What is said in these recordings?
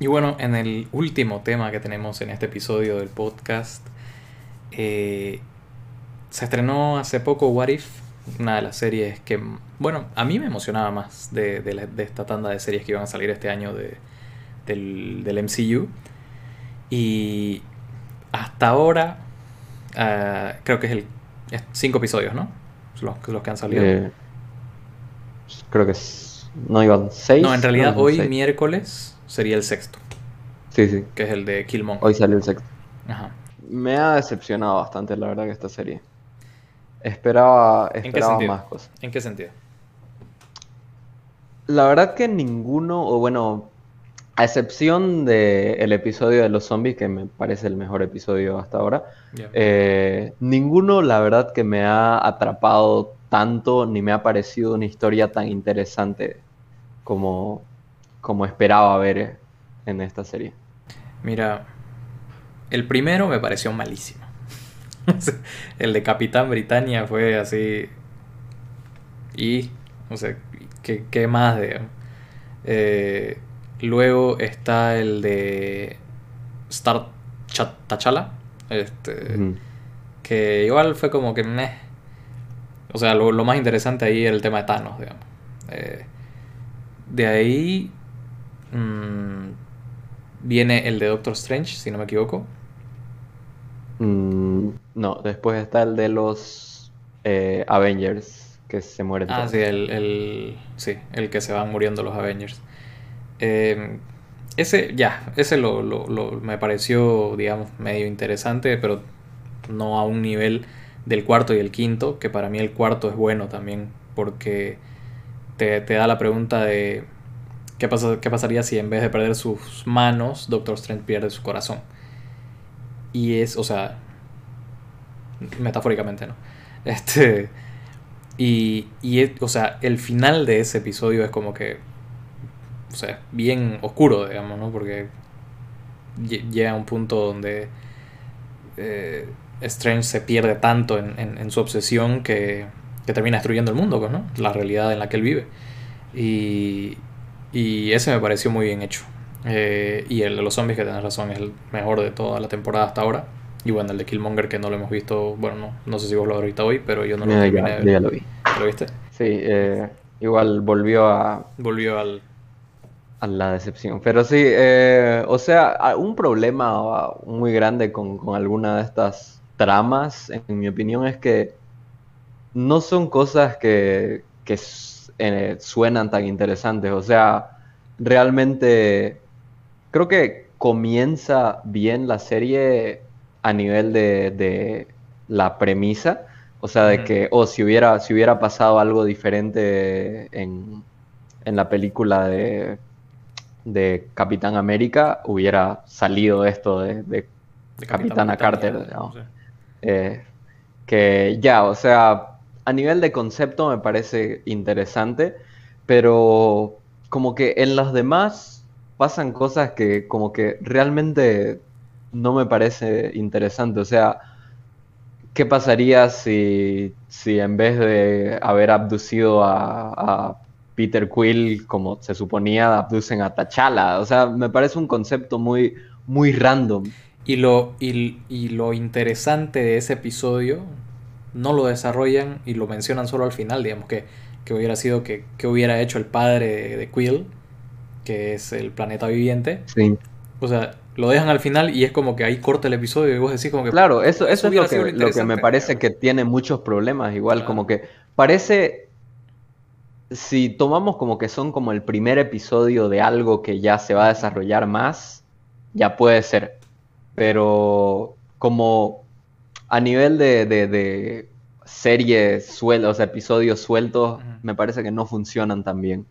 Y bueno, en el último tema que tenemos en este episodio del podcast, eh, se estrenó hace poco What If, una de las series que, bueno, a mí me emocionaba más de, de, esta tanda de series que iban a salir este año de, del, del MCU. Y hasta ahora, uh, creo que es el es cinco episodios, ¿no? Los, los que han salido. Eh, creo que es, no iban seis. No, en realidad hoy miércoles sería el sexto. Sí, sí. Que es el de Killmonger. Hoy salió el sexto. Ajá. Me ha decepcionado bastante, la verdad, que esta serie. Esperaba, esperaba más cosas. ¿En qué sentido? La verdad que ninguno, o bueno, a excepción del episodio de los zombies, que me parece el mejor episodio hasta ahora, eh, ninguno, la verdad, que me ha atrapado tanto ni me ha parecido una historia tan interesante como, como esperaba ver en esta serie. Mira, el primero me pareció malísimo. el de Capitán Britannia fue así. Y, no sé, ¿qué, más de.? Eh, Luego está el de Star T'Challa. Este, Que igual fue como que. O sea, lo, más interesante ahí era el tema de Thanos, digamos. Eh, de ahí. Mm, viene el de Doctor Strange, si no me equivoco. Mm, no, después está el de los eh, Avengers, que se mueren. Ah, sí el, el, sí, el que se van muriendo los Avengers. Eh, ese, ya, ese lo, me pareció, digamos, medio interesante, pero no a un nivel del cuarto y el quinto, que para mí el cuarto es bueno también, porque te, da la pregunta de ¿qué, pasa, qué pasaría si en vez de perder sus manos, Doctor Strange pierde su corazón. Y es, o sea, metafóricamente, ¿no? Este, y, y o sea, el final de ese episodio es como que o sea, bien oscuro, digamos, ¿no? Porque llega a un punto donde eh, Strange se pierde tanto en, su obsesión que, termina destruyendo el mundo, pues, ¿no? La realidad en la que él vive. Y, y ese me pareció muy bien hecho. Eh, y el de los zombies, que tenés razón, es el mejor de toda la temporada hasta ahora. Y bueno, el de Killmonger, que no lo hemos visto, bueno, no, no sé si vos lo has visto hoy, pero yo no lo vi. Ya, ya, lo vi. ¿Lo viste? Sí, eh, igual volvió a... Volvió al, a la decepción. Pero sí, eh, o sea, un problema muy grande con, alguna de estas tramas, en mi opinión, es que no son cosas que, eh, suenan tan interesantes. O sea, realmente creo que comienza bien la serie a nivel de, la premisa. O sea, de que, o oh, si hubiera, si hubiera pasado algo diferente en, en la película de de Capitán América hubiera salido esto de, de, Capitana Carter. Eh, que ya, o sea, a nivel de concepto me parece interesante, pero como que en los demás pasan cosas que como que realmente no me parece interesante. O sea, ¿qué pasaría si, si en vez de haber abducido a Peter Quill, como se suponía, abducen a T'Challa. O sea, me parece un concepto muy, muy random. Y lo, y, lo interesante de ese episodio no lo desarrollan y lo mencionan solo al final, digamos, que, que hubiera sido que, que, hubiera hecho el padre de, Quill, que es el planeta viviente. Sí. O sea, lo dejan al final y es como que ahí corta el episodio y vos decís como que... Claro, eso, eso, es lo que, lo que me parece que tiene muchos problemas, igual como que parece si tomamos como que son como el primer episodio de algo que ya se va a desarrollar más, ya puede ser. Pero como a nivel de, de, series sueltas, o sea, episodios sueltos, me parece que no funcionan tan bien.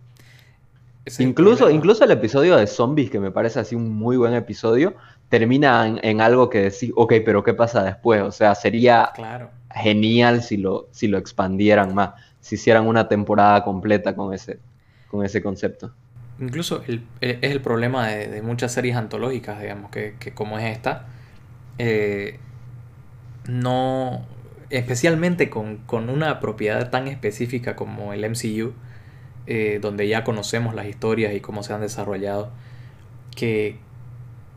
incluso, incluso el episodio de zombies, que me parece así un muy buen episodio, termina en, algo que decir, ok, pero ¿qué pasa después? O sea, sería genial si lo, si lo expandieran más si hicieran una temporada completa con ese, con ese concepto. Incluso el, es el problema de, muchas series antológicas, digamos, que, como es esta, eh, no, especialmente con, una propiedad tan específica como el MCU, eh, donde ya conocemos las historias y cómo se han desarrollado, que,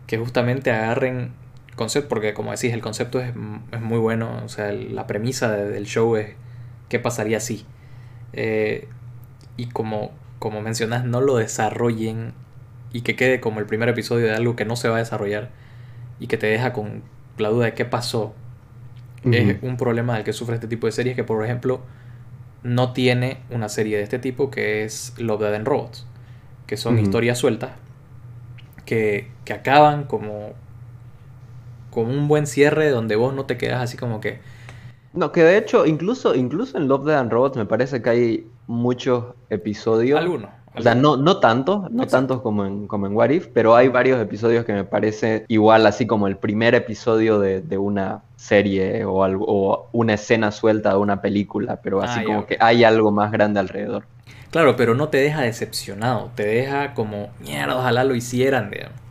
que justamente agarren concepto, porque como decís, el concepto es, es muy bueno, o sea, la premisa del show es qué pasaría si. Eh, y como, como mencionas, no lo desarrollen y que quede como el primer episodio de algo que no se va a desarrollar y que te deja con la duda de qué pasó. Es un problema del que sufre este tipo de series que, por ejemplo, no tiene una serie de este tipo que es Love, Dead and Robots, que son historias sueltas que, que acaban como, como un buen cierre donde vos no te quedas así como que... No, que de hecho, incluso, incluso en Love, Dead and Robots me parece que hay muchos episodios. Algunos o sea, no, no tantos, no tantos como en, como en What If, pero hay varios episodios que me parece igual así como el primer episodio de, de una serie o, algo, o una escena suelta de una película, pero así ah, como que hay algo más grande alrededor. Claro, pero no te deja decepcionado, te deja como, mierda, ojalá lo hicieran, digamos.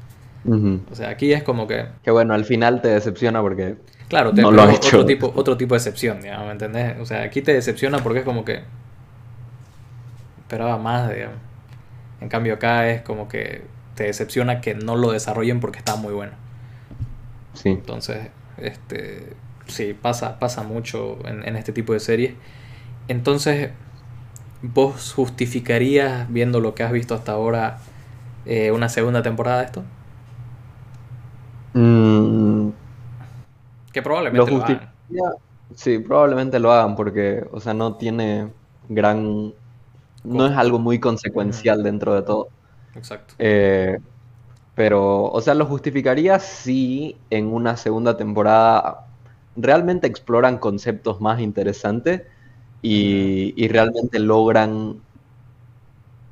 O sea, aquí es como que... Que bueno, al final te decepciona porque... Claro, te no lo. Otro tipo, otro tipo de decepción, digamos, ¿me entendés? O sea, aquí te decepciona porque es como que... Esperaba más, digamos. En cambio acá es como que te decepciona que no lo desarrollen porque está muy bueno. Sí. Entonces, este, sí, pasa, pasa mucho en, este tipo de series. Entonces, ¿vos justificarías, viendo lo que has visto hasta ahora, eh, una segunda temporada de esto? Mm. que probablemente lo, hagan. Sí, probablemente lo hagan porque, o sea, no tiene gran no es algo muy consecuencial dentro de todo. Exacto. Eh, pero, o sea, lo justificaría si en una segunda temporada realmente exploran conceptos más interesantes y, realmente logran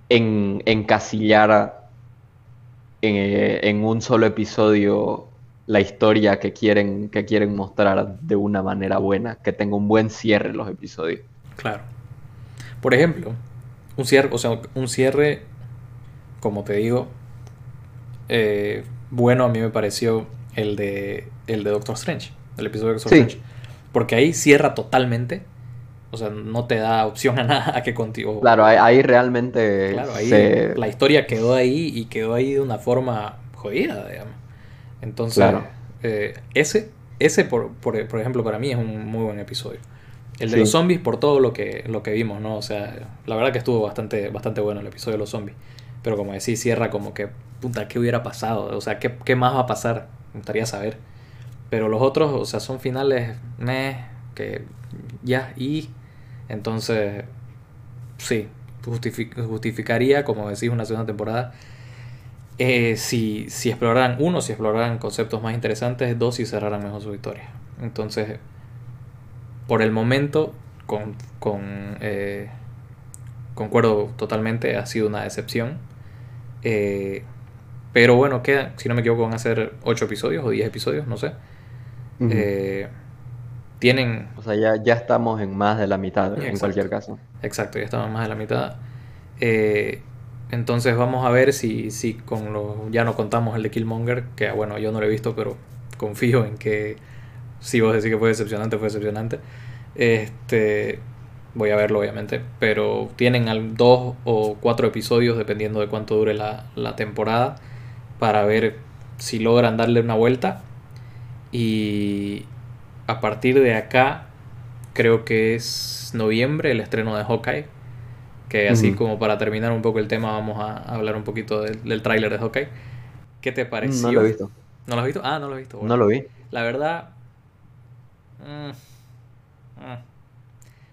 encasillar en, en, un solo episodio la historia que quieren, que quieren mostrar de una manera buena, que tenga un buen cierre los episodios. Claro. Por ejemplo, un cierre, o sea, un cierre, como te digo, eh, bueno a mí me pareció el de, el de Doctor Strange, el episodio de Doctor Strange. Porque ahí cierra totalmente. O sea, no te da opción a nada a que contigo. Claro, ahí, realmente. Claro, ahí la historia quedó ahí y quedó ahí de una forma jodida, digamos. Entonces, eh, ese, ese por, por, por, ejemplo, para mí es un muy buen episodio. El de los zombies por todo lo que, lo que vimos, ¿no? O sea, la verdad que estuvo bastante, bastante bueno el episodio de los zombies. Pero como decís, cierra como que, puta, ¿qué hubiera pasado? O sea, ¿qué, qué más va a pasar? Me gustaría saber. Pero los otros, o sea, son finales, meh, que ya, y... Entonces, sí, justificaría, como decís, una segunda temporada. Eh, si, si exploraran, uno, si exploraran conceptos más interesantes, dos, si cerraran mejor su historia. Entonces, por el momento, con, eh, concuerdo totalmente, ha sido una decepción. Eh, pero bueno, queda, si no me equivoco, van a ser 8 episodios o 10 episodios, no sé. Eh, tienen... O sea, ya, ya estamos en más de la mitad, en cualquier caso. Exacto, ya estamos en más de la mitad. entonces vamos a ver si, si con lo... Ya no contamos el de Killmonger, que bueno, yo no lo he visto, pero confío en que si vos decís que fue decepcionante, fue decepcionante. Este, voy a verlo obviamente, pero tienen dos o cuatro episodios dependiendo de cuánto dure la, temporada para ver si logran darle una vuelta y a partir de acá creo que es noviembre el estreno de Hawkeye que así como para terminar un poco el tema vamos a hablar un poquito del, del tráiler de Hawkeye ¿qué te pareció? No lo he visto ¿no lo has visto? ah no lo he visto no lo vi la verdad Mm. Ah.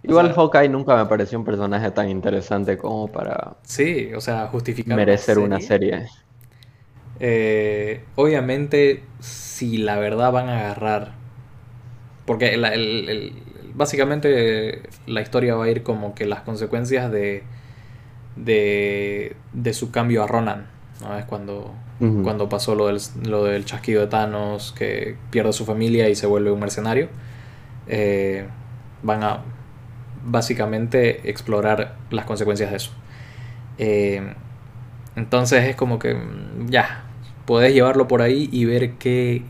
Igual Hawkeye nunca me pareció un personaje tan interesante como para. Sí, o sea, justificar. Merecer una serie. Eh, obviamente, si la verdad van a agarrar. Porque básicamente la historia va a ir como que las consecuencias de. de, de su cambio a Ronan. ¿no? Es cuando, cuando pasó lo del, lo del chasquido de Thanos, que pierde a su familia y se vuelve un mercenario. Eh, van a básicamente explorar las consecuencias de eso. Eh, entonces es como que mm, ya, puedes llevarlo por ahí y ver qué,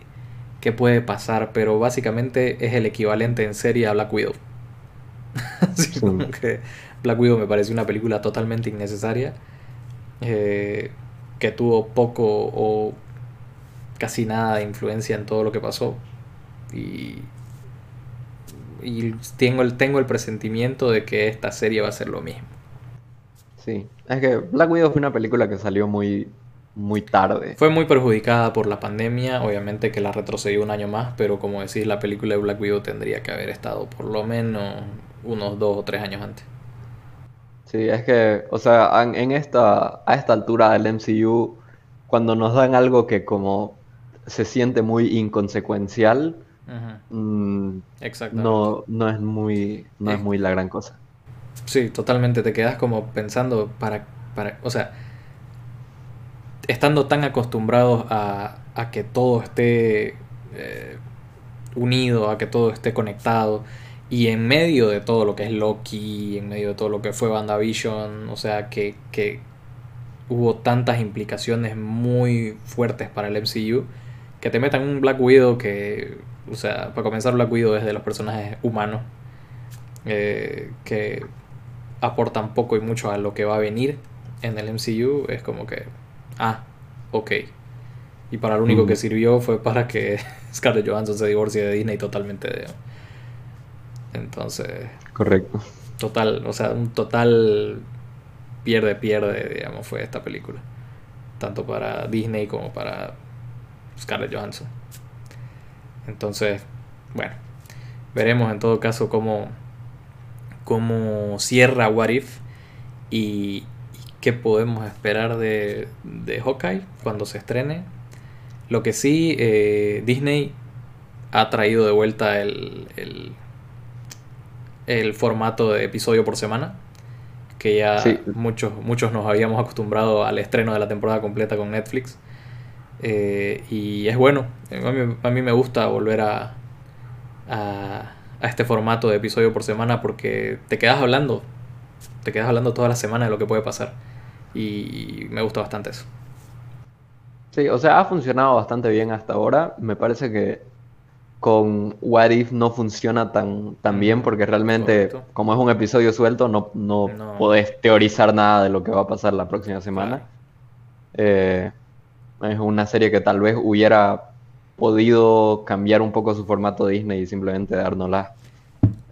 qué, puede pasar, pero básicamente es el equivalente en serie a Black Widow. que Black Widow me parece una película totalmente innecesaria. Eh, que tuvo poco o casi nada de influencia en todo lo que pasó. Y, y tengo, el, tengo el presentimiento de que esta serie va a ser lo mismo. Sí, es que Black Widow fue una película que salió muy, muy tarde. Fue muy perjudicada por la pandemia, obviamente que la retrocedió un año más, pero como decís, la película de Black Widow tendría que haber estado por lo menos unos dos o tres años antes. Sí, es que, o sea, en, esta, a esta altura del MCU, cuando nos dan algo que como se siente muy inconsecuencial, mm, no, no es muy, no es muy la gran cosa. Sí, totalmente, te quedas como pensando para, para o sea, estando tan acostumbrados a, a que todo esté eh, unido, a que todo esté conectado, y en medio de todo lo que es Loki, en medio de todo lo que fue WandaVision, o sea, que, que hubo tantas implicaciones muy fuertes para el MCU, que te metan un Black Widow que, o sea, para comenzar Black Widow es de los personajes humanos, eh, que aportan poco y mucho a lo que va a venir en el MCU, es como que, ah, ok. Y para lo único que sirvió fue para que Scarlett Johansson se divorcie de Disney totalmente de entonces. Correcto. Total, o sea, un total pierde-pierde, digamos, fue esta película. Tanto para Disney como para Scarlett Johansson. Entonces, bueno, veremos en todo caso cómo, cómo cierra What If y, qué podemos esperar de, de Hawkeye cuando se estrene. Lo que sí, eh, Disney ha traído de vuelta el, el formato de episodio por semana, que ya muchos, muchos nos habíamos acostumbrado al estreno de la temporada completa con Netflix. Eh, y es bueno, a mí, me gusta volver a, a, este formato de episodio por semana porque te quedas hablando, te quedas hablando toda la semana de lo que puede pasar. Y me gusta bastante eso. Sí, o sea, ha funcionado bastante bien hasta ahora. Me parece que con What If no funciona tan, tan bien porque realmente, como es un episodio suelto, no, no, podés teorizar nada de lo que va a pasar la próxima semana. Eh, es una serie que tal vez hubiera podido cambiar un poco su formato Disney y simplemente dárnosla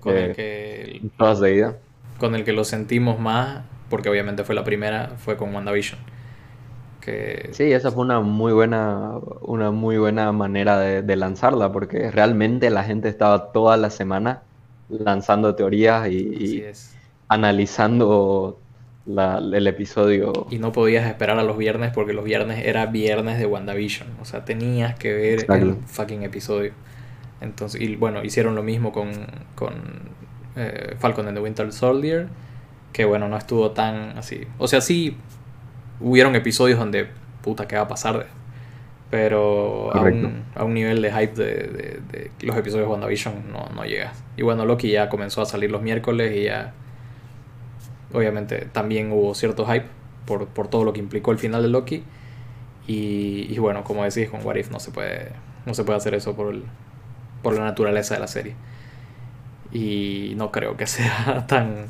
con el eh, que de ida. Con el que lo sentimos más, porque obviamente fue la primera, fue con WandaVision. Sí, esa fue una muy buena, una muy buena manera de, lanzarla, porque realmente la gente estaba toda la semana lanzando teorías y, analizando el episodio. Y no podías esperar a los viernes porque los viernes era viernes de WandaVision. O sea, tenías que ver el fucking episodio. Entonces, y bueno, hicieron lo mismo con, con eh, Falcon and the Winter Soldier. Que bueno, no estuvo tan así. O sea, sí hubieron episodios donde, puta, ¿qué va a pasar? Pero a un, a un, nivel de hype de, de, los episodios de WandaVision no, no llegas. Y bueno, Loki ya comenzó a salir los miércoles y ya. Obviamente también hubo cierto hype por, por todo lo que implicó el final de Loki. Y, bueno, como decís, con What If no se puede, no se puede hacer eso por, el, por la naturaleza de la serie. Y no creo que sea tan.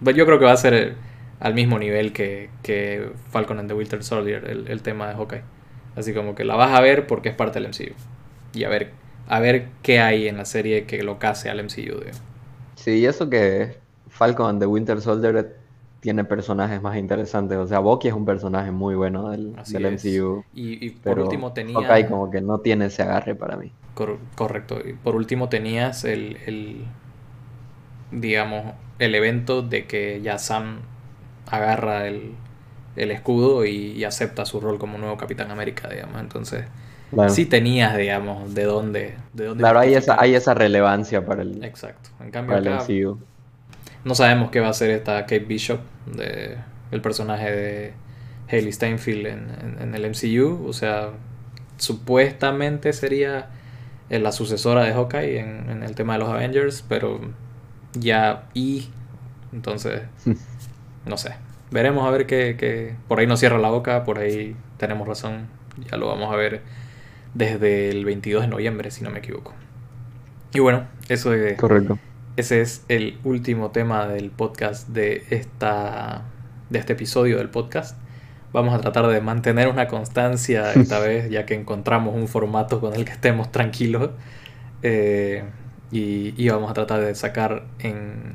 Yo creo que va a ser al mismo nivel que, que Falcon and the Winter Soldier, el, tema de Hawkeye. Así como que la vas a ver porque es parte del MCU. Y a ver, a ver qué hay en la serie que lo case al MCU. Sí, y eso que Falcon and the Winter Soldier tiene personajes más interesantes. O sea, Bucky es un personaje muy bueno del, MCU. Y, por último tenía... Hawkeye como que no tiene ese agarre para mí. correcto. Y por último tenías el, el, digamos, el evento de que ya Sam agarra el, escudo y, acepta su rol como nuevo Capitán América, digamos. Entonces, sí tenías, digamos, de dónde... De dónde claro, hay esa, hay esa relevancia para el, Exacto. En cambio, no sabemos qué va a hacer esta Kate Bishop, de, el personaje de Haley Steinfeld en, el MCU. O sea, supuestamente sería la sucesora de Hawkeye en, en el tema de los Avengers, pero ya y entonces no sé. Veremos a ver qué, Por ahí no cierra la boca, por ahí tenemos razón. Ya lo vamos a ver desde el 22 de noviembre, si no me equivoco. Y bueno, eso es... Correcto. Ese es el último tema del podcast de esta de este episodio del podcast. Vamos a tratar de mantener una constancia esta vez, ya que encontramos un formato con el que estemos tranquilos. Eh, y, vamos a tratar de sacar en,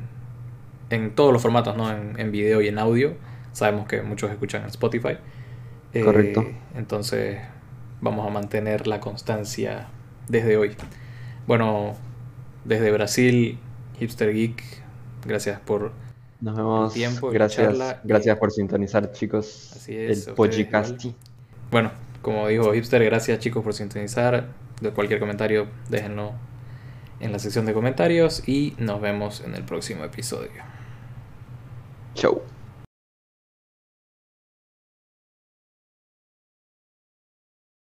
en todos los formatos, ¿no? En, en, video y en audio. Sabemos que muchos escuchan en Spotify. Eh, Correcto. Entonces vamos a mantener la constancia desde hoy. Bueno, desde Brasil, Hipster Geek, gracias por nos vemos. tiempo gracias, gracias por sintonizar, chicos. Así es. El podcast. Bueno, como dijo Hipster, gracias chicos por sintonizar. De cualquier comentario, déjenlo en la sección de comentarios y nos vemos en el próximo episodio. Chau.